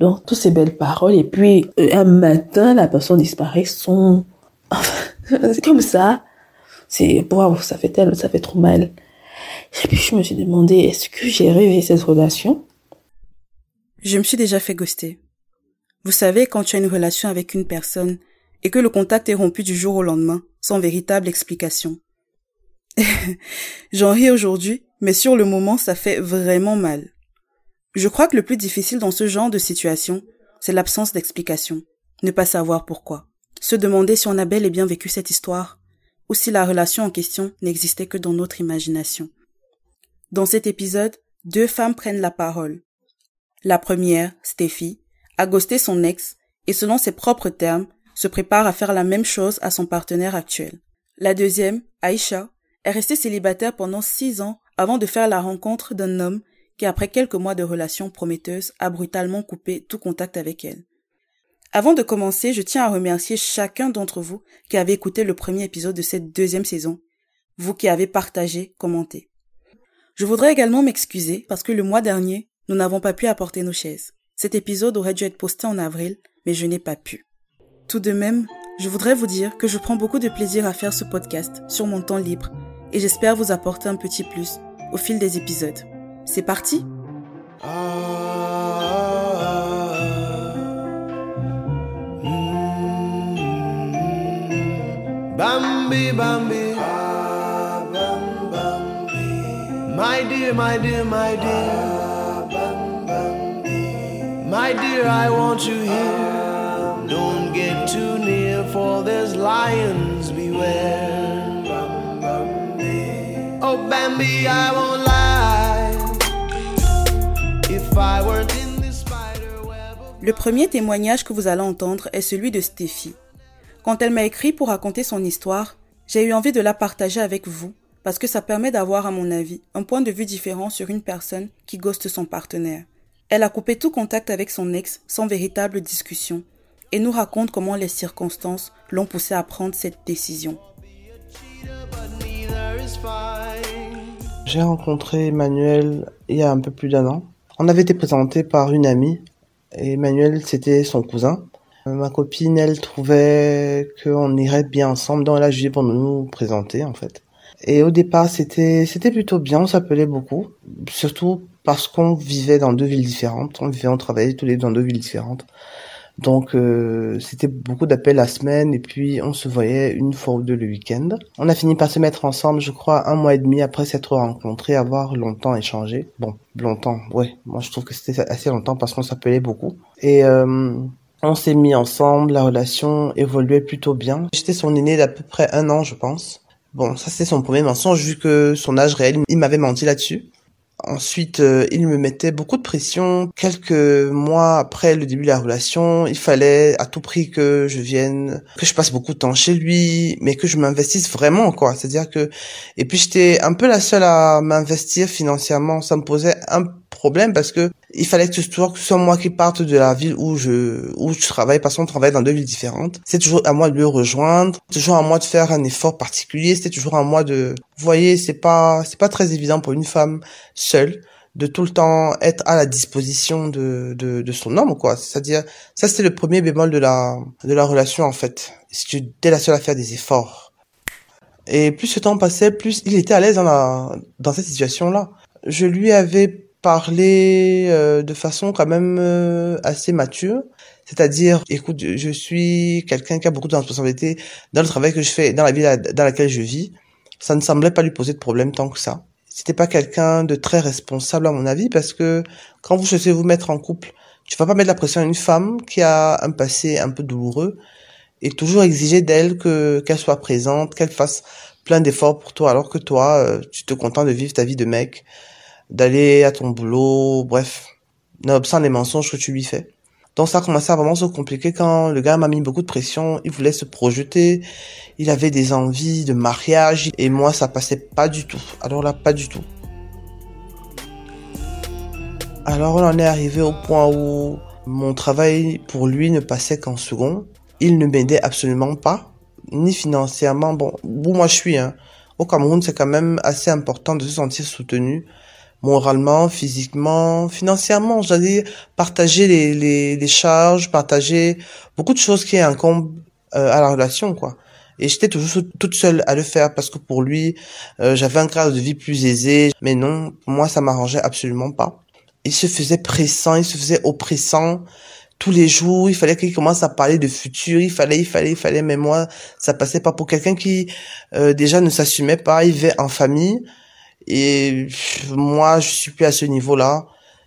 Donc, toutes ces belles paroles. Et puis, euh, un matin, la personne disparaît. Son... c'est comme ça. C'est, waouh, ça fait tellement, ça fait trop mal. Et puis, je me suis demandé, est-ce que j'ai rêvé cette relation? Je me suis déjà fait ghoster. Vous savez, quand tu as une relation avec une personne et que le contact est rompu du jour au lendemain, sans véritable explication. J'en ris aujourd'hui, mais sur le moment, ça fait vraiment mal. Je crois que le plus difficile dans ce genre de situation, c'est l'absence d'explication. Ne pas savoir pourquoi. Se demander si on a bel et bien vécu cette histoire, ou si la relation en question n'existait que dans notre imagination. Dans cet épisode, deux femmes prennent la parole. La première, Steffi, a ghosté son ex et selon ses propres termes, se prépare à faire la même chose à son partenaire actuel. La deuxième, Aïcha, est restée célibataire pendant six ans avant de faire la rencontre d'un homme qui, après quelques mois de relations prometteuses, a brutalement coupé tout contact avec elle. Avant de commencer, je tiens à remercier chacun d'entre vous qui avez écouté le premier épisode de cette deuxième saison, vous qui avez partagé, commenté. Je voudrais également m'excuser parce que le mois dernier, nous n'avons pas pu apporter nos chaises. Cet épisode aurait dû être posté en avril, mais je n'ai pas pu. Tout de même, je voudrais vous dire que je prends beaucoup de plaisir à faire ce podcast sur mon temps libre et j'espère vous apporter un petit plus au fil des épisodes. C'est parti Bambi, Bambi. My dear, my dear, my dear. My dear, I want you here. Don't get too near, for there's lions beware. Oh, Bambi, I won't lie. Le premier témoignage que vous allez entendre est celui de Stéphie. Quand elle m'a écrit pour raconter son histoire, j'ai eu envie de la partager avec vous parce que ça permet d'avoir, à mon avis, un point de vue différent sur une personne qui ghoste son partenaire. Elle a coupé tout contact avec son ex sans véritable discussion et nous raconte comment les circonstances l'ont poussée à prendre cette décision. J'ai rencontré Emmanuel il y a un peu plus d'un an. On avait été présenté par une amie et Emmanuel c'était son cousin. Ma copine elle trouvait qu'on irait bien ensemble donc elle a jugé pour nous présenter en fait. Et au départ c'était c'était plutôt bien, on s'appelait beaucoup, surtout parce qu'on vivait dans deux villes différentes. On vivait, on travaillait tous les deux dans deux villes différentes. Donc euh, c'était beaucoup d'appels la semaine et puis on se voyait une fois ou deux le week-end. On a fini par se mettre ensemble, je crois, un mois et demi après s'être rencontrés, avoir longtemps échangé. Bon, longtemps, ouais. Moi je trouve que c'était assez longtemps parce qu'on s'appelait beaucoup. Et euh, on s'est mis ensemble, la relation évoluait plutôt bien. J'étais son aîné d'à peu près un an, je pense. Bon, ça c'est son premier mensonge vu que son âge réel, il m'avait menti là-dessus. Ensuite, euh, il me mettait beaucoup de pression. Quelques mois après le début de la relation, il fallait à tout prix que je vienne, que je passe beaucoup de temps chez lui, mais que je m'investisse vraiment, quoi. C'est-à-dire que, et puis j'étais un peu la seule à m'investir financièrement. Ça me posait un problème parce que il fallait que ce soit moi qui parte de la ville où je où je travaille parce qu'on travaille dans deux villes différentes. C'est toujours à moi de le rejoindre, toujours à moi de faire un effort particulier, c'était toujours à moi de vous voyez, c'est pas c'est pas très évident pour une femme seule de tout le temps être à la disposition de, de, de son homme quoi. C'est-à-dire ça c'est le premier bémol de la de la relation en fait. Si tu es la seule à faire des efforts. Et plus ce temps passait plus il était à l'aise dans la dans cette situation là je lui avais parler euh, de façon quand même euh, assez mature. C'est-à-dire, écoute, je suis quelqu'un qui a beaucoup de responsabilités dans le travail que je fais, dans la vie dans laquelle je vis. Ça ne semblait pas lui poser de problème tant que ça. C'était pas quelqu'un de très responsable à mon avis parce que quand vous souhaitez vous mettre en couple, tu vas pas mettre la pression à une femme qui a un passé un peu douloureux et toujours exiger d'elle que qu'elle soit présente, qu'elle fasse plein d'efforts pour toi alors que toi, euh, tu te contentes de vivre ta vie de mec d'aller à ton boulot, bref, nonobstant les mensonges que tu lui fais. Donc ça a commencé à vraiment se compliquer quand le gars m'a mis beaucoup de pression, il voulait se projeter, il avait des envies de mariage et moi ça passait pas du tout. Alors là, pas du tout. Alors on en est arrivé au point où mon travail pour lui ne passait qu'en second. Il ne m'aidait absolument pas, ni financièrement. Bon, où moi je suis, hein. Au Cameroun, c'est quand même assez important de se sentir soutenu moralement, physiquement, financièrement. J'allais partager les, les, les, charges, partager beaucoup de choses qui incombent euh, à la relation, quoi. Et j'étais toujours toute seule à le faire parce que pour lui, euh, j'avais un cadre de vie plus aisé. Mais non, moi, ça m'arrangeait absolument pas. Il se faisait pressant, il se faisait oppressant tous les jours. Il fallait qu'il commence à parler de futur. Il fallait, il fallait, il fallait. Mais moi, ça passait pas pour quelqu'un qui euh, déjà ne s'assumait pas. Il vivait en famille. Et moi, je suis plus à ce niveau-là.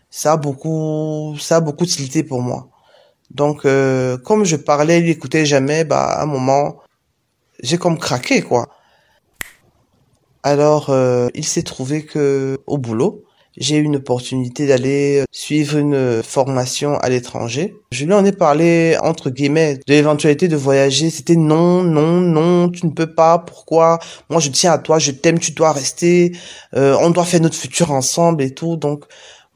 Ça a beaucoup, ça a beaucoup tilté pour moi. Donc, euh, comme je parlais, il écoutait jamais. Bah, à un moment, j'ai comme craqué, quoi. Alors, euh, il s'est trouvé que au boulot, j'ai eu une opportunité d'aller suivre une formation à l'étranger. Je lui en ai parlé entre guillemets de l'éventualité de voyager. C'était non, non, non, tu ne peux pas. Pourquoi? Moi, je tiens à toi, je t'aime, tu dois rester. Euh, on doit faire notre futur ensemble et tout. Donc,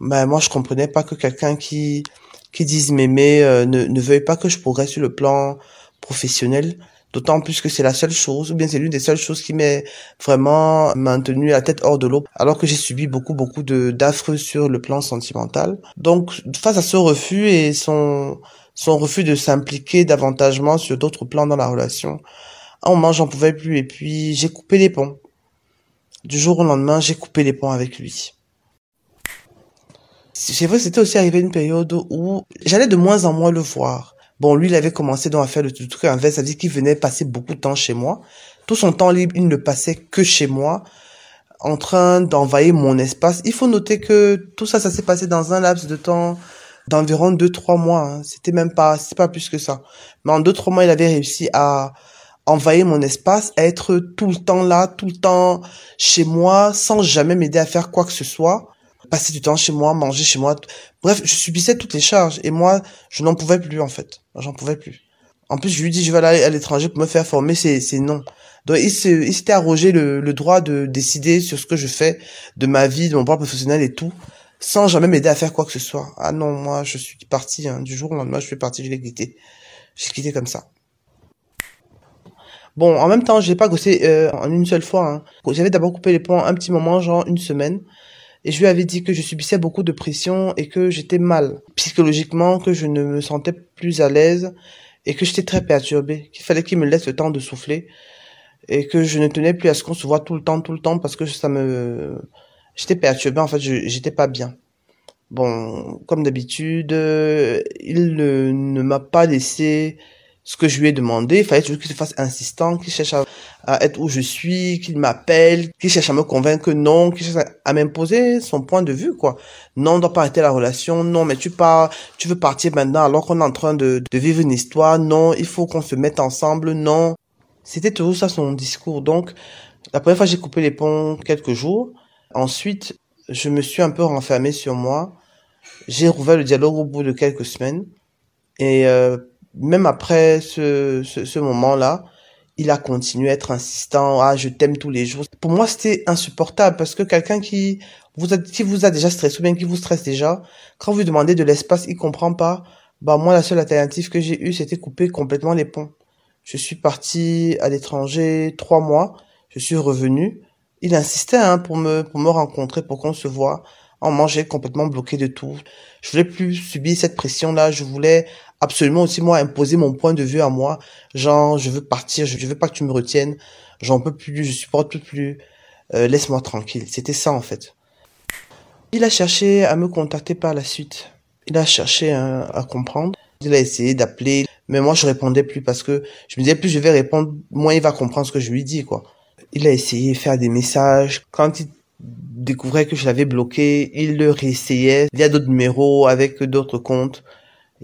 ben moi, je comprenais pas que quelqu'un qui qui dise m'aimer euh, ne ne veuille pas que je progresse sur le plan professionnel. D'autant plus que c'est la seule chose, ou bien c'est l'une des seules choses qui m'est vraiment maintenu la tête hors de l'eau, alors que j'ai subi beaucoup, beaucoup de d'affreux sur le plan sentimental. Donc, face à ce refus et son, son refus de s'impliquer davantage sur d'autres plans dans la relation, à un moment, j'en pouvais plus, et puis j'ai coupé les ponts. Du jour au lendemain, j'ai coupé les ponts avec lui. C'est vrai, c'était aussi arrivé une période où j'allais de moins en moins le voir Bon, lui, il avait commencé donc à faire le truc inverse, c'est-à-dire qu'il venait passer beaucoup de temps chez moi. Tout son temps libre, il ne passait que chez moi, en train d'envahir mon espace. Il faut noter que tout ça, ça s'est passé dans un laps de temps d'environ deux, trois mois. Hein. C'était même pas, c'est pas plus que ça. Mais en deux, trois mois, il avait réussi à envahir mon espace, à être tout le temps là, tout le temps chez moi, sans jamais m'aider à faire quoi que ce soit passer du temps chez moi, manger chez moi. Bref, je subissais toutes les charges et moi, je n'en pouvais plus en fait. J'en pouvais plus. En plus, je lui dis je vais aller à l'étranger pour me faire former, c'est non. Donc il s'était arrogé le, le droit de décider sur ce que je fais de ma vie, de mon propre professionnel et tout, sans jamais m'aider à faire quoi que ce soit. Ah non, moi je suis parti hein. du jour au lendemain, je suis parti, je l'ai quitté. J'ai quitté comme ça. Bon, en même temps, j'ai pas gossé euh, en une seule fois. Hein. J'avais d'abord coupé les ponts un petit moment, genre une semaine. Et je lui avais dit que je subissais beaucoup de pression et que j'étais mal psychologiquement, que je ne me sentais plus à l'aise et que j'étais très perturbée, qu'il fallait qu'il me laisse le temps de souffler et que je ne tenais plus à ce qu'on se voit tout le temps, tout le temps parce que ça me, j'étais perturbée, en fait, j'étais pas bien. Bon, comme d'habitude, il ne, ne m'a pas laissé ce que je lui ai demandé. Il fallait toujours qu'il se fasse insistant, qu'il cherche à, être où je suis, qu'il m'appelle, qu'il cherche à me convaincre que non, qu'il cherche à, m'imposer son point de vue, quoi. Non, on doit pas arrêter la relation. Non, mais tu pars, tu veux partir maintenant alors qu'on est en train de, de vivre une histoire. Non, il faut qu'on se mette ensemble. Non. C'était toujours ça son discours. Donc, la première fois, j'ai coupé les ponts quelques jours. Ensuite, je me suis un peu renfermé sur moi. J'ai rouvert le dialogue au bout de quelques semaines. Et euh, même après ce, ce, ce moment-là, il a continué à être insistant. Ah, je t'aime tous les jours. Pour moi, c'était insupportable parce que quelqu'un qui vous a, qui vous a déjà stressé ou bien qui vous stresse déjà, quand vous demandez de l'espace, il comprend pas. Bah, moi, la seule alternative que j'ai eue, c'était couper complètement les ponts. Je suis parti à l'étranger trois mois. Je suis revenu. Il insistait, hein, pour me, pour me rencontrer, pour qu'on se voit. En manger complètement bloqué de tout. Je voulais plus subir cette pression-là. Je voulais absolument aussi moi imposer mon point de vue à moi. Genre, je veux partir, je, veux pas que tu me retiennes. J'en peux plus, je supporte plus. Euh, laisse-moi tranquille. C'était ça en fait. Il a cherché à me contacter par la suite. Il a cherché à comprendre. Il a essayé d'appeler, mais moi je répondais plus parce que je me disais plus je vais répondre, moins il va comprendre ce que je lui dis quoi. Il a essayé de faire des messages. Quand il découvrait que je l'avais bloqué, il le réessayait via d'autres numéros avec d'autres comptes.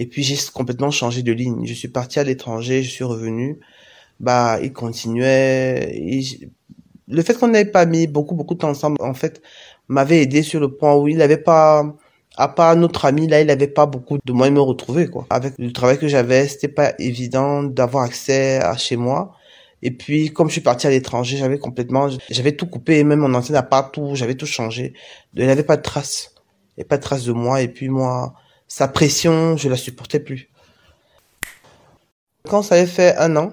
Et puis j'ai complètement changé de ligne. Je suis parti à l'étranger, je suis revenu. Bah, il continuait. Le fait qu'on n'ait pas mis beaucoup beaucoup de temps ensemble, en fait, m'avait aidé sur le point où il n'avait pas, à part notre ami là, il n'avait pas beaucoup de moyens de me retrouver quoi. Avec le travail que j'avais, c'était pas évident d'avoir accès à chez moi. Et puis, comme je suis parti à l'étranger, j'avais complètement, j'avais tout coupé, même mon antenne à partout, j'avais tout changé. Il n'y avait pas de traces. Il n'y avait pas de traces de moi. Et puis moi, sa pression, je la supportais plus. Quand ça avait fait un an,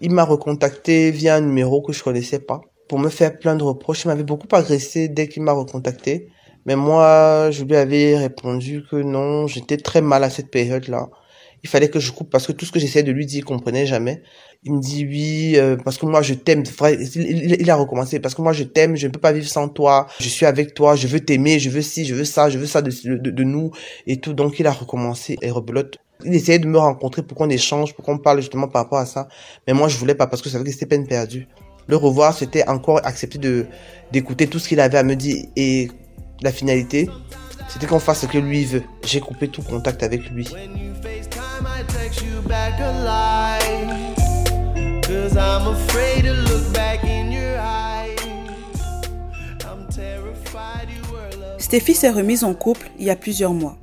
il m'a recontacté via un numéro que je connaissais pas pour me faire plein de reproches. Il m'avait beaucoup agressé dès qu'il m'a recontacté. Mais moi, je lui avais répondu que non, j'étais très mal à cette période-là. Il fallait que je coupe parce que tout ce que j'essayais de lui dire, il comprenait jamais. Il me dit oui, euh, parce que moi je t'aime. Il, a recommencé parce que moi je t'aime, je ne peux pas vivre sans toi. Je suis avec toi, je veux t'aimer, je veux ci, je veux ça, je veux ça de, de, nous et tout. Donc il a recommencé et rebelote. Il essayait de me rencontrer pour qu'on échange, pour qu'on parle justement par rapport à ça. Mais moi je voulais pas parce que ça savais que c'était peine perdue. Le revoir, c'était encore accepter de d'écouter tout ce qu'il avait à me dire et la finalité, c'était qu'on fasse ce que lui veut. J'ai coupé tout contact avec lui. Stéphie s'est remise en couple il y a plusieurs mois,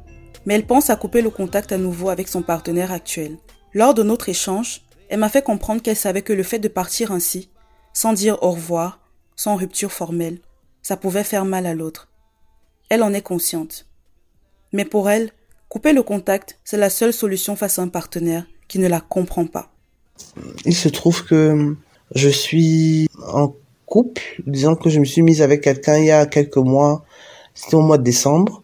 mais elle pense à couper le contact à nouveau avec son partenaire actuel. Lors de notre échange, elle m'a fait comprendre qu'elle savait que le fait de partir ainsi, sans dire au revoir, sans rupture formelle, ça pouvait faire mal à l'autre. Elle en est consciente. Mais pour elle, couper le contact, c'est la seule solution face à un partenaire qui ne la comprend pas. Il se trouve que je suis en couple, disons que je me suis mise avec quelqu'un il y a quelques mois, c'était au mois de décembre,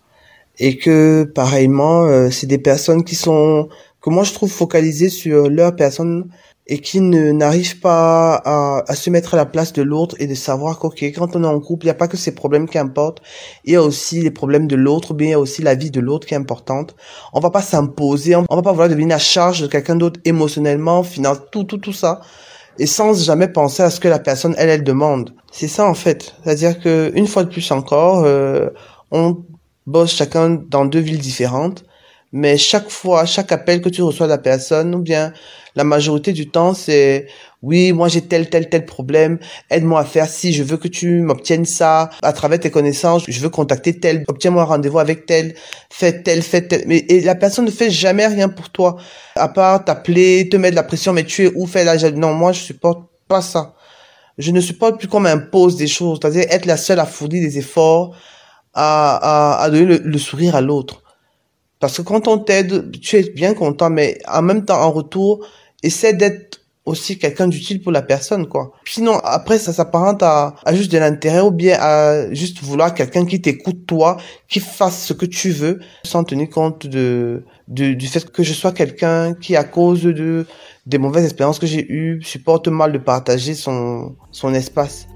et que pareillement, euh, c'est des personnes qui sont, que moi je trouve focalisées sur leur personne et qui ne n'arrive pas à, à, se mettre à la place de l'autre et de savoir qu'ok quand on est en couple il n'y a pas que ces problèmes qui importent il y a aussi les problèmes de l'autre bien il y a aussi la vie de l'autre qui est importante. On va pas s'imposer on va pas vouloir devenir à charge de quelqu'un d'autre émotionnellement finalement tout tout tout ça et sans jamais penser à ce que la personne elle elle demande. C'est ça en fait. C'est à dire que une fois de plus encore euh, on bosse chacun dans deux villes différentes mais chaque fois, chaque appel que tu reçois de la personne, ou bien la majorité du temps, c'est oui, moi j'ai tel, tel, tel problème, aide-moi à faire si je veux que tu m'obtiennes ça. À travers tes connaissances, je veux contacter tel, obtiens-moi un rendez-vous avec tel, fais tel, fais tel. Mais et la personne ne fait jamais rien pour toi, à part t'appeler, te mettre la pression, mais tu es où, fais là, non, moi je supporte pas ça. Je ne supporte plus qu'on m'impose des choses, c'est-à-dire être la seule à fournir des efforts, à, à, à donner le sourire à l'autre. Parce que quand on t'aide, tu es bien content, mais en même temps, en retour, essaie d'être aussi quelqu'un d'utile pour la personne, quoi. Sinon, après, ça s'apparente à, juste de l'intérêt ou bien à juste vouloir quelqu'un qui t'écoute toi, qui fasse ce que tu veux, sans tenir compte de, de du fait que je sois quelqu'un qui, à cause de des mauvaises expériences que j'ai eues, supporte mal de partager son, son espace.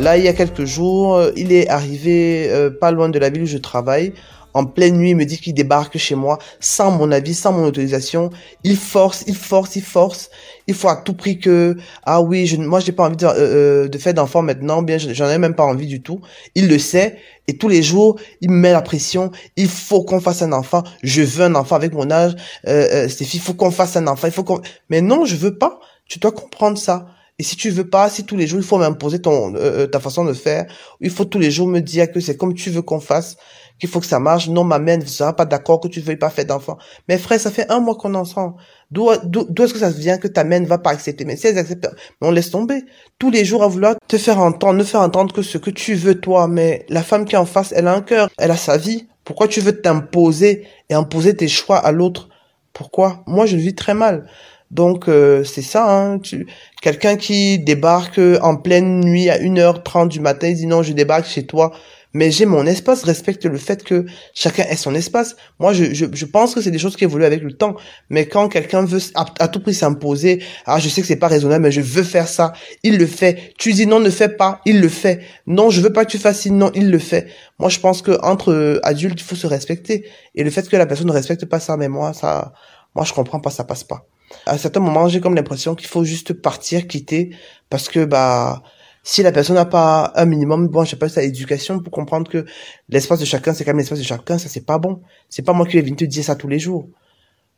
Là, il y a quelques jours, euh, il est arrivé euh, pas loin de la ville où je travaille. En pleine nuit, il me dit qu'il débarque chez moi sans mon avis, sans mon autorisation. Il force, il force, il force. Il faut à tout prix que ah oui, je, moi j'ai pas envie de, euh, de faire d'enfant maintenant, bien j'en ai même pas envie du tout. Il le sait et tous les jours il me met la pression. Il faut qu'on fasse un enfant. Je veux un enfant avec mon âge. Euh, Stéphie, il faut qu'on fasse un enfant. Il faut qu'on. Mais non, je veux pas. Tu dois comprendre ça. Et si tu veux pas, si tous les jours il faut m'imposer ton euh, euh, ta façon de faire, il faut tous les jours me dire que c'est comme tu veux qu'on fasse, qu'il faut que ça marche. Non, ma mère ne sera pas d'accord que tu veuilles pas faire d'enfant. Mais frère, ça fait un mois qu'on est ensemble. D'où d'où est-ce que ça vient que ta mère ne va pas accepter? Mais si elle accepte, on laisse tomber. Tous les jours à vouloir te faire entendre, ne faire entendre que ce que tu veux toi. Mais la femme qui est en face, elle a un cœur, elle a sa vie. Pourquoi tu veux t'imposer et imposer tes choix à l'autre? Pourquoi? Moi, je vis très mal. Donc euh, c'est ça, hein, tu... quelqu'un qui débarque en pleine nuit à 1h30 du matin, il dit non, je débarque chez toi, mais j'ai mon espace, respecte le fait que chacun ait son espace. Moi, je, je, je pense que c'est des choses qui évoluent avec le temps, mais quand quelqu'un veut à, tout prix s'imposer, ah je sais que c'est pas raisonnable, mais je veux faire ça, il le fait. Tu dis non, ne fais pas, il le fait. Non, je veux pas que tu fasses non, il le fait. Moi, je pense que entre adultes, il faut se respecter, et le fait que la personne ne respecte pas ça, mais moi, ça, moi je comprends pas, ça passe pas à certains moments, j'ai comme l'impression qu'il faut juste partir, quitter, parce que bah si la personne n'a pas un minimum, bon, je sais pas, sa éducation pour comprendre que l'espace de chacun, c'est quand même l'espace de chacun, ça c'est pas bon. C'est pas moi qui vais venir te dire ça tous les jours.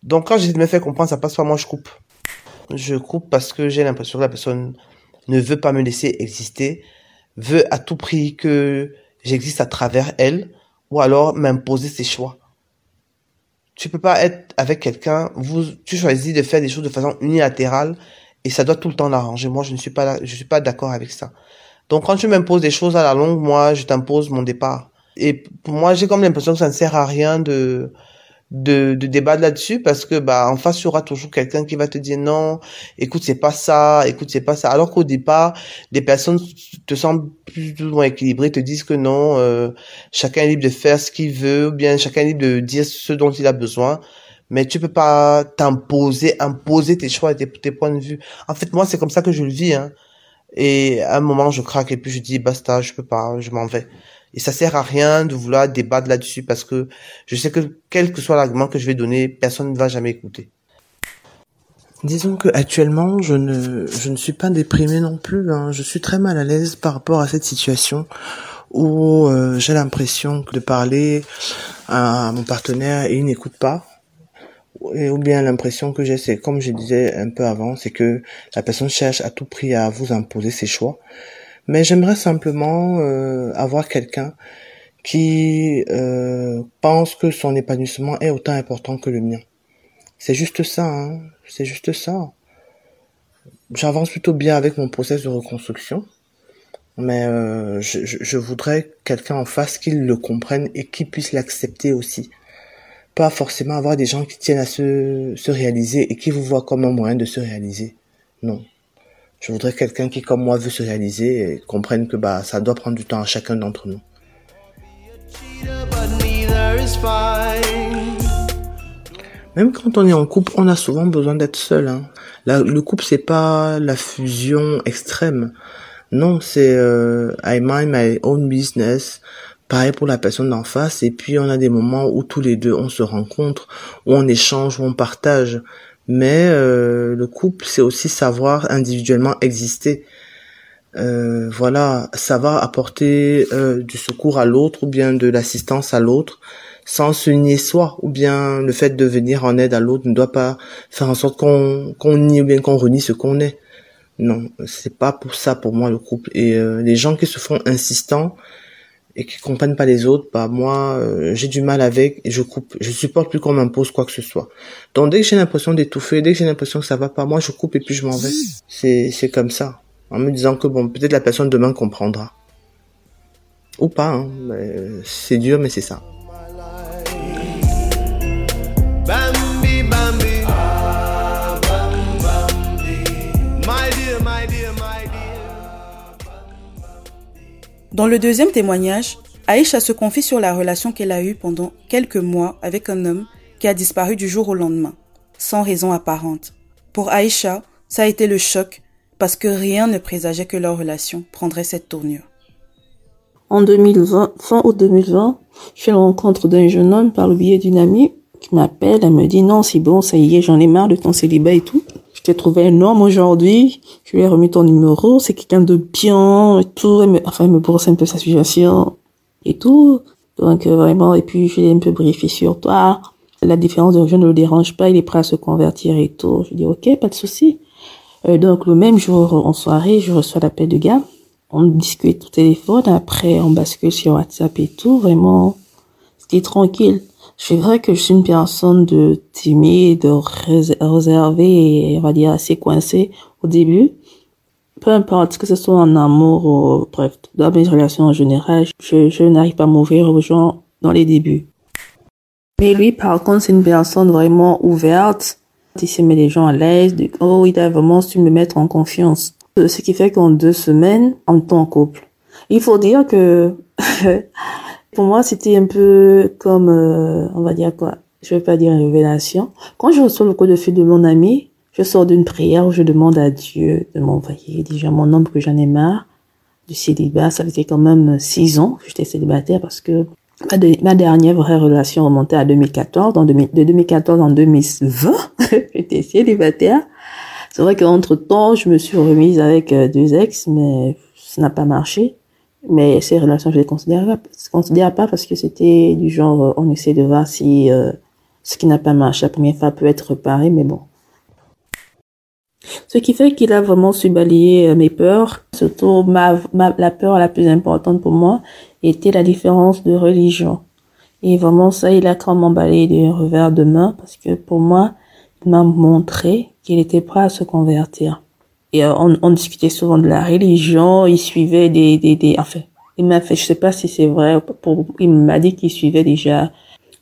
Donc quand j'essaie de me faire comprendre, ça passe pas, moi je coupe. Je coupe parce que j'ai l'impression que la personne ne veut pas me laisser exister, veut à tout prix que j'existe à travers elle, ou alors m'imposer ses choix tu peux pas être avec quelqu'un, vous, tu choisis de faire des choses de façon unilatérale et ça doit tout le temps l'arranger. Moi, je ne suis pas là, je suis pas d'accord avec ça. Donc, quand tu m'imposes des choses à la longue, moi, je t'impose mon départ. Et pour moi, j'ai comme l'impression que ça ne sert à rien de, de, de là-dessus parce que bah en face il y aura toujours quelqu'un qui va te dire non écoute c'est pas ça écoute c'est pas ça. Alors qu'au départ des personnes te semblent plus ou moins équilibrées te disent que non euh, chacun est libre de faire ce qu'il veut ou bien chacun est libre de dire ce dont il a besoin. Mais tu peux pas t'imposer imposer tes choix et tes, tes points de vue. En fait moi c'est comme ça que je le vis hein. Et à un moment je craque et puis je dis basta je peux pas je m'en vais et ça sert à rien de vouloir débattre là-dessus parce que je sais que quel que soit l'argument que je vais donner, personne ne va jamais écouter. Disons que actuellement, je ne, je ne suis pas déprimé non plus. Hein. Je suis très mal à l'aise par rapport à cette situation où euh, j'ai l'impression que de parler à mon partenaire et il n'écoute pas. Et, ou bien l'impression que j'ai, c'est comme je disais un peu avant, c'est que la personne cherche à tout prix à vous imposer ses choix. Mais j'aimerais simplement euh, avoir quelqu'un qui euh, pense que son épanouissement est autant important que le mien. C'est juste ça, hein c'est juste ça. J'avance plutôt bien avec mon process de reconstruction, mais euh, je, je, voudrais quelqu'un en face qui le comprenne et qui puisse l'accepter aussi. Pas forcément avoir des gens qui tiennent à se, se réaliser et qui vous voient comme un moyen de se réaliser. Non. Je voudrais quelqu'un qui, comme moi, veut se réaliser et comprenne que bah, ça doit prendre du temps à chacun d'entre nous. Même quand on est en couple, on a souvent besoin d'être seul. Hein. le couple, c'est pas la fusion extrême. Non, c'est euh, I mind my own business. Pareil pour la personne d'en face. Et puis on a des moments où tous les deux on se rencontre, où on échange, où on partage mais euh, le couple, c'est aussi savoir individuellement exister. Euh, voilà, savoir apporter euh, du secours à l'autre ou bien de l'assistance à l'autre sans se nier soi ou bien le fait de venir en aide à l'autre ne doit pas faire en sorte qu'on qu'on nie ou bien qu'on renie ce qu'on est. Non, c'est pas pour ça pour moi le couple. Et les gens qui se font insistants, et qui comprennent pas les autres, bah moi euh, j'ai du mal avec et je coupe. Je supporte plus qu'on m'impose quoi que ce soit. Donc dès que j'ai l'impression d'étouffer, dès que j'ai l'impression que ça va pas, moi je coupe et puis je m'en vais. C'est c'est comme ça, en me disant que bon peut-être la personne demain comprendra ou pas. Hein, c'est dur mais c'est ça. Dans le deuxième témoignage, Aïcha se confie sur la relation qu'elle a eue pendant quelques mois avec un homme qui a disparu du jour au lendemain, sans raison apparente. Pour Aïcha, ça a été le choc parce que rien ne présageait que leur relation prendrait cette tournure. En 2020, fin août 2020, je fais la rencontre d'un jeune homme par le biais d'une amie qui m'appelle, elle me dit non, c'est bon, ça y est, j'en ai marre de ton célibat et tout. J'ai trouvé un homme aujourd'hui, je lui ai remis ton numéro, c'est quelqu'un de bien et tout, enfin, il me brosse un peu sa situation et tout. Donc, euh, vraiment, et puis, je l'ai un peu briefé sur toi. La différence de je ne le dérange pas, il est prêt à se convertir et tout. Je dis, ok, pas de souci. Euh, donc, le même jour, en soirée, je reçois l'appel de gars. On discute au téléphone, après, on bascule sur WhatsApp et tout. Vraiment, c'était tranquille. C'est vrai que je suis une personne de timide, réservée et on va dire assez coincée au début. Peu importe que ce soit en amour ou bref, dans mes relations en général, je, je n'arrive pas à m'ouvrir aux gens dans les débuts. Mais lui, par contre, c'est une personne vraiment ouverte. Il se met les gens à l'aise. Oh, il a vraiment su me mettre en confiance. Ce qui fait qu'en deux semaines, on est en couple. Il faut dire que Pour moi, c'était un peu comme, euh, on va dire quoi, je vais pas dire une révélation. Quand je reçois le coup de fil de mon ami, je sors d'une prière où je demande à Dieu de m'envoyer déjà mon homme que j'en ai marre du célibat. Ça faisait quand même six ans que j'étais célibataire parce que ma, dernière vraie relation remontait à 2014. de 2014 en 2020, j'étais célibataire. C'est vrai qu'entre temps, je me suis remise avec euh, deux ex, mais ça n'a pas marché. Mais ces relations, je les considère pas, considère pas parce que c'était du genre, euh, on essaie de voir si euh, ce qui n'a pas marché la première fois peut être réparé, mais bon. Ce qui fait qu'il a vraiment su balayer euh, mes peurs. Surtout, ma, ma, la peur la plus importante pour moi était la différence de religion. Et vraiment, ça, il a clairement balayé du revers de main parce que pour moi, il m'a montré qu'il était prêt à se convertir. Et euh, on, on, discutait souvent de la religion. Il suivait des, des, des enfin, il m'a fait, je sais pas si c'est vrai. Il m'a dit qu'il suivait déjà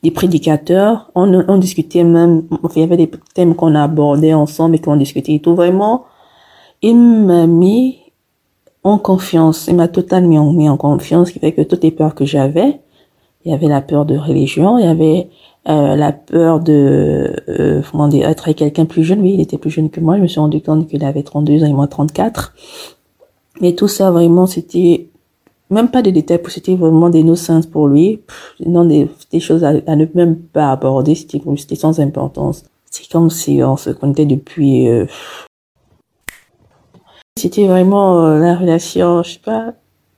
des prédicateurs. On, on discutait même, enfin, il y avait des thèmes qu'on abordait ensemble et qu'on discutait et tout. Vraiment, il m'a mis en confiance. Il m'a totalement mis en confiance, ce qui fait que toutes les peurs que j'avais, il y avait la peur de religion, il y avait euh, la peur de euh, comment dire être avec quelqu'un plus jeune. Oui, il était plus jeune que moi. Je me suis rendu compte qu'il avait 32 ans et moi 34. Mais tout ça vraiment, c'était même pas des détails, c'était vraiment des no-sens pour lui. non, des, des choses à, ne même pas aborder, c'était c'était sans importance. C'est comme si on se connaissait depuis. Euh, c'était vraiment euh, la relation, je sais pas,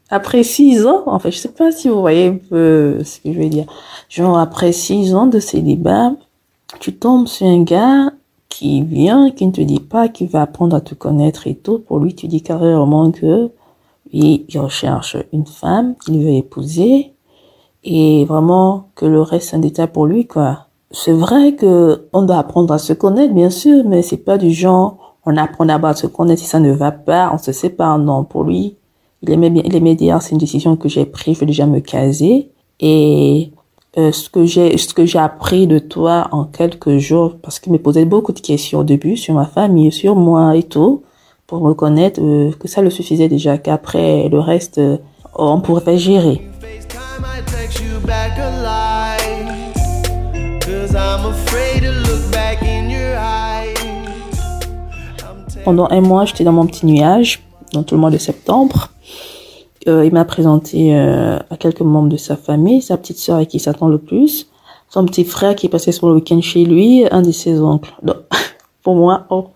après six ans, en fait, je sais pas si vous voyez un peu ce que je veux dire. Genre, après six ans de célibat, tu tombes sur un gars qui vient, qui ne te dit pas qu'il va apprendre à te connaître et tout. Pour lui, tu dis carrément que il recherche une femme qu'il veut épouser et vraiment que le reste c'est un détail pour lui, quoi. C'est vrai que on doit apprendre à se connaître, bien sûr, mais c'est pas du genre, on apprend d'abord à se connaître, si ça ne va pas, on se sépare. Non, pour lui, il aimait bien, il aimait dire, c'est une décision que j'ai prise, je vais déjà me caser. Et euh, ce que j'ai, ce que j'ai appris de toi en quelques jours, parce qu'il me posait beaucoup de questions au début sur ma famille, sur moi et tout, pour me connaître, euh, que ça le suffisait déjà, qu'après le reste, euh, on pourrait gérer. Pendant un mois, j'étais dans mon petit nuage, dans tout le mois de septembre. Euh, il m'a présenté euh, à quelques membres de sa famille, sa petite sœur avec qui il s'attend le plus, son petit frère qui passé son week-end chez lui, un de ses oncles. Donc, pour moi, oh,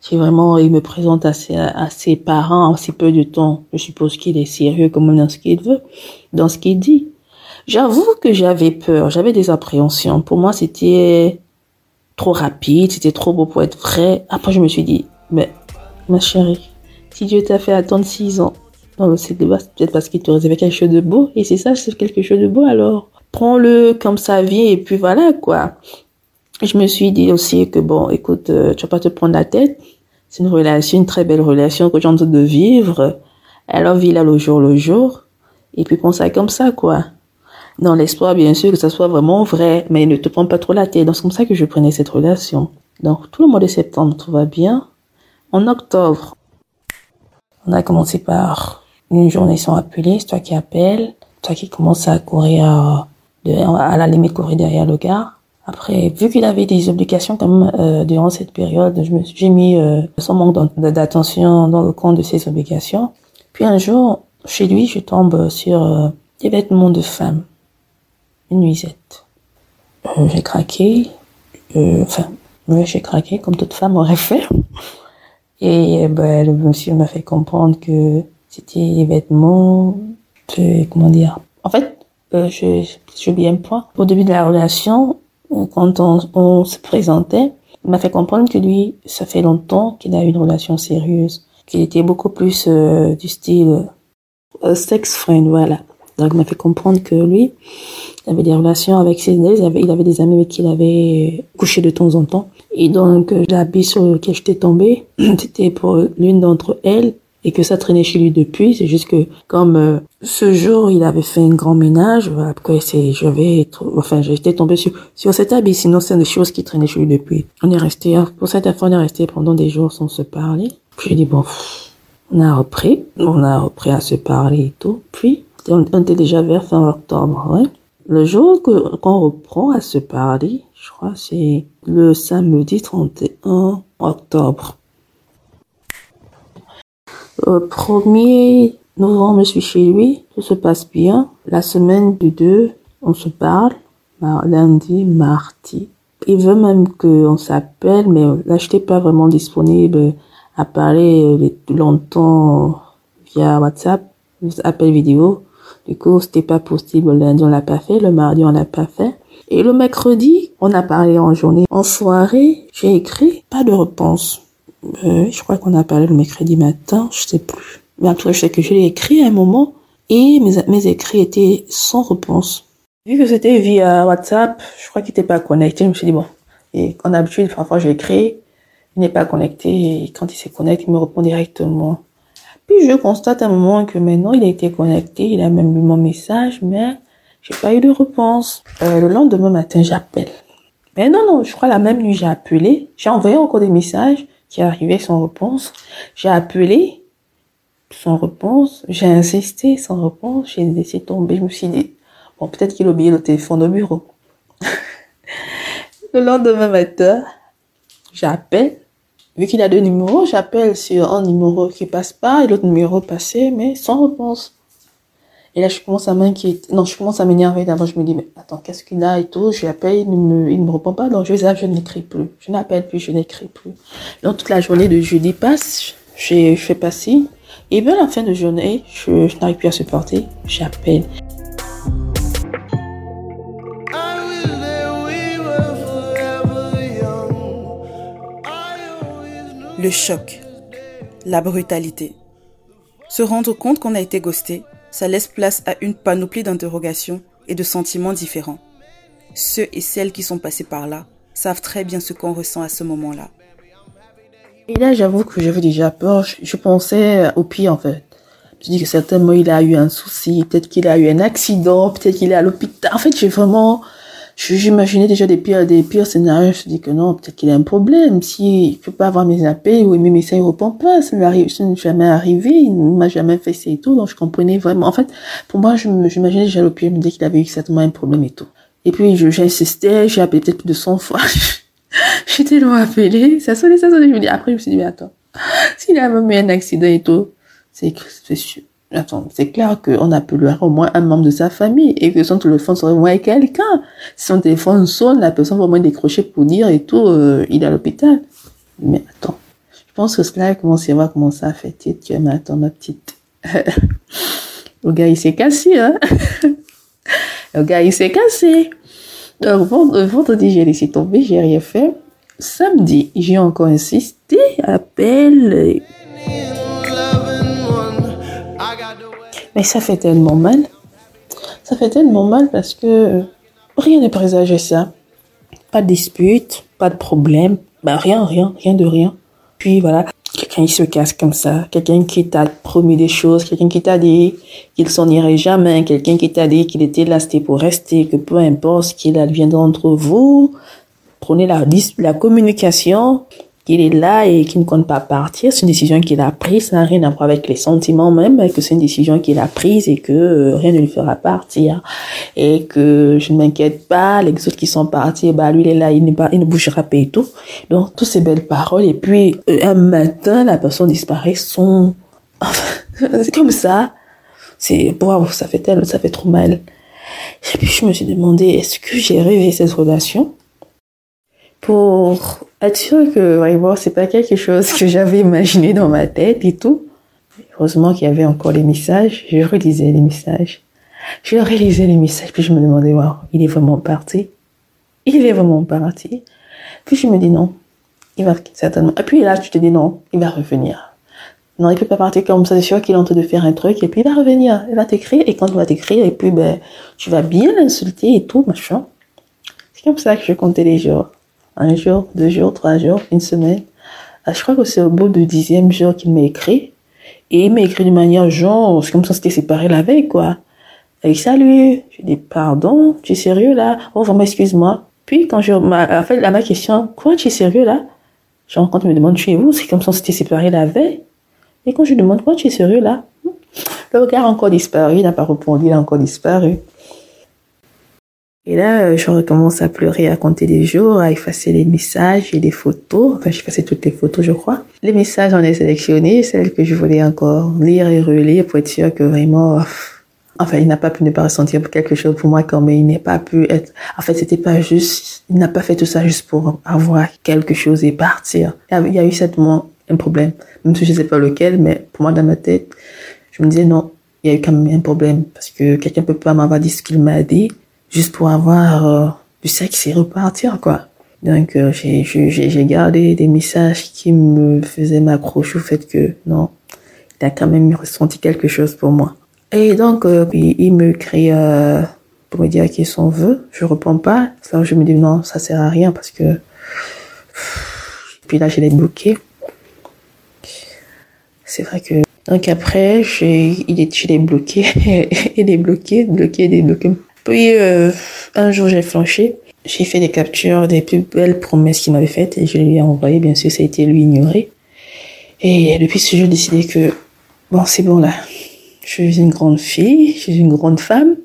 c'est vraiment, il me présente à ses, à ses parents en si peu de temps. Je suppose qu'il est sérieux comme dans ce qu'il veut, dans ce qu'il dit. J'avoue que j'avais peur, j'avais des appréhensions. Pour moi, c'était trop rapide, c'était trop beau pour être vrai. Après, je me suis dit, mais ma chérie, si Dieu t'a fait attendre six ans, c'est peut-être parce qu'il te réservait quelque chose de beau. Et c'est ça, c'est quelque chose de beau alors. Prends-le comme ça vient et puis voilà quoi. Je me suis dit aussi que bon, écoute, euh, tu vas pas te prendre la tête. C'est une relation, une très belle relation que tu es en train de vivre. Alors vis-la le jour le jour. Et puis prends ça comme ça quoi. Dans l'espoir bien sûr que ça soit vraiment vrai, mais ne te prends pas trop la tête. Donc c'est comme ça que je prenais cette relation. Donc tout le mois de septembre, tout va bien. En octobre, on a commencé par une journée sans appeler, c'est toi qui appelles, toi qui commences à courir, euh, à la limite courir derrière le gars. Après, vu qu'il avait des obligations comme euh, durant cette période, j'ai mis euh, son manque d'attention dans le compte de ses obligations. Puis un jour, chez lui, je tombe sur euh, des vêtements de femme, une nuisette. Euh, j'ai craqué, enfin, oui, j'ai craqué comme toute femme aurait fait. Et ben, le monsieur m'a fait comprendre que c'était les vêtements, de, comment dire? En fait, euh, je, je bien point. Au début de la relation, quand on, on se présentait, il m'a fait comprendre que lui, ça fait longtemps qu'il a une relation sérieuse, qu'il était beaucoup plus euh, du style euh, sex friend, voilà. Donc il m'a fait comprendre que lui, il avait des relations avec ses il avait, il avait des amis avec qui il avait couché de temps en temps. Et donc l'habit sur lequel j'étais tombée, c'était pour l'une d'entre elles et que ça traînait chez lui depuis. C'est juste que comme euh, ce jour il avait fait un grand ménage, pourquoi c'est, j'avais, enfin j'étais tombée sur sur cet habit. Sinon c'est des choses qui traînaient chez lui depuis. On est resté hein, pour cette fois on est resté pendant des jours sans se parler. Puis j'ai dit bon, on a repris, on a repris à se parler et tout. Puis on, était déjà vers fin octobre, ouais. Le jour qu'on reprend à se parler, je crois c'est le samedi 31 octobre. 1er novembre, je suis chez lui, tout se passe bien. La semaine du 2, on se parle, lundi, mardi. Il veut même qu'on s'appelle, mais là, je pas vraiment disponible à parler longtemps via WhatsApp, appel vidéo. Du coup, c'était pas possible. Lundi, on l'a pas fait. Le mardi, on l'a pas fait. Et le mercredi, on a parlé en journée. En soirée, j'ai écrit pas de réponse. Euh, je crois qu'on a parlé le mercredi matin, je sais plus. Mais en tout cas, je sais que je l'ai écrit à un moment et mes, mes écrits étaient sans réponse. Vu que c'était via WhatsApp, je crois qu'il n'était pas connecté. Je me suis dit, bon, et en habitude, parfois j'écris, il n'est pas connecté et quand il s'est connecté, il me répond directement. Puis je constate à un moment que maintenant il a été connecté, il a même lu mon message, mais J'ai pas eu de réponse. Euh, le lendemain matin, j'appelle. Mais non, non, je crois la même nuit, j'ai appelé. J'ai envoyé encore des messages qui arrivaient sans réponse. J'ai appelé sans réponse. J'ai insisté sans réponse. J'ai laissé tomber. Je me suis dit, bon, peut-être qu'il a oublié le téléphone au bureau. le lendemain matin, j'appelle. Vu qu'il a deux numéros, j'appelle sur un numéro qui passe pas et l'autre numéro passé, mais sans réponse. Et là, je commence à m'inquiéter. Non, je commence à m'énerver. D'abord, je me dis, mais attends, qu'est-ce qu'il a et tout? Je l'appelle, il ne me, il me répond pas. Donc, je zappe, je n'écris plus. Je n'appelle plus, je n'écris plus. Donc, toute la journée de jeudi passe. Je, je fais passer. Et bien, à la fin de journée, je, je n'arrive plus à supporter. J'appelle. Le choc. La brutalité. Se rendre compte qu'on a été ghosté, ça laisse place à une panoplie d'interrogations et de sentiments différents. Ceux et celles qui sont passés par là savent très bien ce qu'on ressent à ce moment-là. Et là, j'avoue que j'avais déjà peur. Je, pensais au pire, en fait. Je dis que certainement, il a eu un souci. Peut-être qu'il a eu un accident. Peut-être qu'il est à l'hôpital. En fait, j'ai vraiment... J'imaginais déjà des pires, des pires scénarios. Je me dis que non, peut-être qu'il a un problème. S'il peut pas avoir mes appels ou mes messages, répond pas. Ça ne n'est jamais arrivé. Il ne m'a jamais fait ça et tout. Donc, je comprenais vraiment. En fait, pour moi, j'imaginais déjà le pire. Je me disais qu'il avait eu certainement un problème et tout. Et puis, j'insistais. J'ai appelé peut-être plus de 100 fois. J'étais loin appelé. Ça sonnait, ça sonnait. Je me dis, après, je me suis dit, mais attends. S'il a même eu un accident et tout, c'est sûr. C'est clair qu'on appellerait au moins un membre de sa famille et que son téléphone serait au moins quelqu'un. Si son téléphone sonne, la personne va au moins décrocher pour dire et tout, euh, il est à l'hôpital. Mais attends, je pense que cela mon cerveau a commencé à faire titre que, mais attends, ma petite. Le gars, il s'est cassé, hein. Le gars, il s'est cassé. Donc, vend- vendredi, j'ai laissé tomber, j'ai rien fait. Samedi, j'ai encore insisté, appel. Et- ça fait tellement mal. Ça fait tellement mal parce que rien ne présageait ça. Pas de dispute, pas de problème, bah rien, rien, rien de rien. Puis voilà, quelqu'un il se casse comme ça, quelqu'un qui t'a promis des choses, quelqu'un qui t'a dit qu'il s'en irait jamais, quelqu'un qui t'a dit qu'il était là, c'était pour rester, que peu importe ce qu'il adviendra entre vous, prenez la, la communication, qu'il est là et qu'il ne compte pas partir. C'est une décision qu'il a prise, ça n'a rien à voir avec les sentiments même, mais que c'est une décision qu'il a prise et que euh, rien ne lui fera partir. Et que je ne m'inquiète pas, les autres qui sont partis, bah lui il est là, il pas, il ne bougera pas et tout. Donc, toutes ces belles paroles. Et puis, euh, un matin, la personne disparaît, son... c'est comme ça. C'est, waouh, ça fait tellement, ça fait trop mal. Et puis, je me suis demandé, est-ce que j'ai rêvé cette relation? pour sûr que vraiment c'est pas quelque chose que j'avais imaginé dans ma tête et tout. Heureusement qu'il y avait encore les messages, je relisais les messages. Je relisais les messages, puis je me demandais, waouh, il est vraiment parti. Il est vraiment parti. Puis je me dis non, il va certainement. Et puis là, tu te dis non, il va revenir. Non, il peut pas partir comme ça, c'est sûr qu'il est en train de faire un truc, et puis il va revenir, il va t'écrire, et quand il va t'écrire, et puis ben, tu vas bien l'insulter et tout, machin. C'est comme ça que je comptais les jours un jour, deux jours, trois jours, une semaine. Ah, je crois que c'est au bout du dixième jour qu'il m'a écrit. Et il m'a écrit de manière genre, c'est comme si on s'était séparés la veille, quoi. Et salut, je dis pardon, tu es sérieux là? Oh, vraiment, excuse-moi. Puis quand je, ma, en fait, à ma question, quoi, tu es sérieux là? Genre, quand il me demande, tu es où? C'est comme si on s'était séparés la veille. Et quand je demande, quoi, tu es sérieux là? Le gars a encore disparu, il n'a pas répondu, il a encore disparu. Et là, euh, je recommence à pleurer, à compter des jours, à effacer les messages et les photos. Enfin, j'ai effacé toutes les photos, je crois. Les messages, j'en ai sélectionné, celles que je voulais encore lire et relire pour être sûr que vraiment, enfin, il n'a pas pu ne pas ressentir quelque chose pour moi quand même. Il n'a pas pu être, en fait, c'était pas juste, il n'a pas fait tout ça juste pour avoir quelque chose et partir. Il y a, eu certainement un problème. Même si je sais pas lequel, mais pour moi, dans ma tête, je me disais non, il y a eu quand même un problème parce que quelqu'un peut pas m'avoir dit ce qu'il m'a dit juste pour avoir euh, du sexe et repartir quoi. Donc euh, j'ai gardé des messages qui me faisaient m'accrocher au fait que non, il a quand même ressenti quelque chose pour moi. Et donc euh, il, me crie euh, pour me dire qu'il s'en veut, je réponds pas. Alors je me dis non, ça sert à rien parce que puis là je l'ai bloqué. C'est vrai que donc après, j'ai, il est, je l'ai bloqué, il est bloqué, bloqué, débloqué. Puis euh, un jour j'ai flanché. J'ai fait des captures des plus belles promesses qu'il m'avait faites et je lui ai envoyé. Bien sûr, ça a été lui ignoré. Et depuis ce jour, j'ai décidé que bon, c'est bon là. Je suis une grande fille, je suis une grande femme.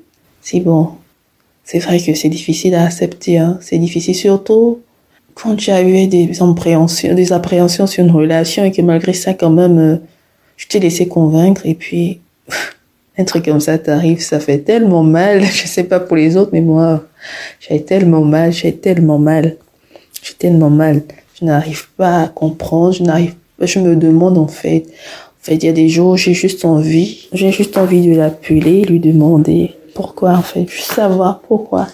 C'est bon. C'est vrai que c'est difficile à accepter. Hein. C'est difficile surtout quand tu as eu des appréhensions, des appréhensions sur une relation et que malgré ça, quand même, euh, je t'ai laissé convaincre et puis un truc comme ça t'arrive, ça fait tellement mal. Je sais pas pour les autres, mais moi, j'ai tellement mal, j'ai tellement mal, j'ai tellement mal. Je n'arrive pas à comprendre, je n'arrive pas, je me demande en fait. En fait, il y a des jours, j'ai juste envie, j'ai juste envie de l'appeler, lui demander pourquoi en fait, juste savoir pourquoi,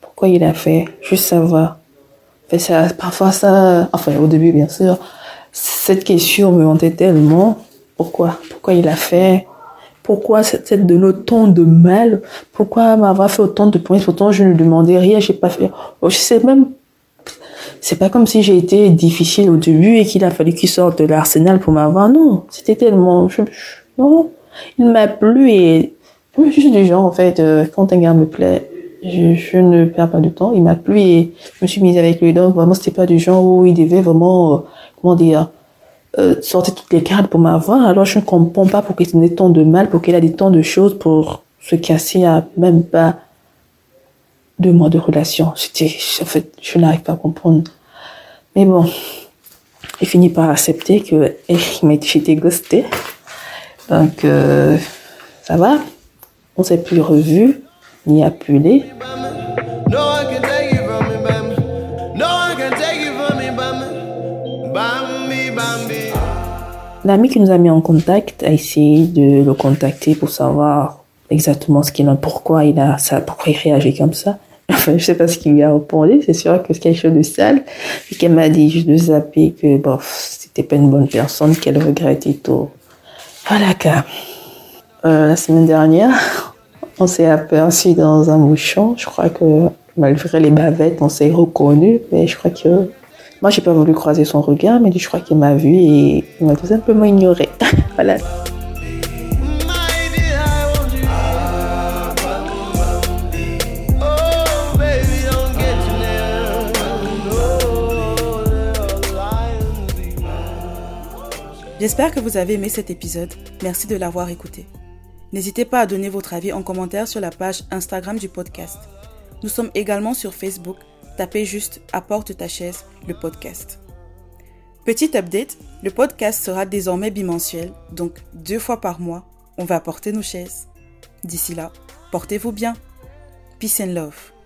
pourquoi il a fait, juste savoir. En fait, ça, parfois ça, enfin au début bien sûr, cette question me hantait tellement. Pourquoi, pourquoi il a fait, pourquoi cette de autant de mal? Pourquoi m'avoir fait autant de promesses Pourtant, je ne demandais rien, j'ai pas fait. Oh, je sais même. C'est pas comme si j'ai été difficile au début et qu'il a fallu qu'il sorte de l'arsenal pour m'avoir. Non, c'était tellement. non, il m'a plu et je suis du genre en fait euh, quand un gars me plaît, je, je, ne perds pas de temps. Il m'a plu et je me suis mise avec lui. Donc vraiment, c'était pas du genre où il devait vraiment, euh, comment dire, euh, toutes les cartes pour m'avoir. Alors je ne comprends pas pour qu'il ait tant de mal, pour qu'il a des tant de choses pour se casser à même pas deux mois de relation. En fait, je n'arrive pas à comprendre. Mais bon, j'ai fini par accepter que j'étais ghosté. Donc, euh, ça va. On s'est plus revu, ni appelé. L'ami qui nous a mis en contact a essayé de le contacter pour savoir exactement ce qu'il a, pourquoi il a ça, pourquoi il réagit comme ça. Enfin, je sais pas ce qu'il lui a répondu, c'est sûr que c'est quelque chose de sale. Et qu'elle m'a dit juste de zapper que, bon, c'était pas une bonne personne, qu'elle regrettait tout. Voilà, car, euh, la semaine dernière, on s'est aperçu dans un bouchon. Je crois que, malgré les bavettes, on s'est reconnus, mais je crois que moi, j'ai pas voulu croiser son regard, mais je crois qu'il m'a vu et il m'a tout simplement ignoré. voilà. J'espère que vous avez aimé cet épisode. Merci de l'avoir écouté. N'hésitez pas à donner votre avis en commentaire sur la page Instagram du podcast. Nous sommes également sur Facebook tapez juste Apporte ta chaise, le podcast. Petit update, le podcast sera désormais bimensuel, donc deux fois par mois, on va apporter nos chaises. D'ici là, portez-vous bien. Peace and love.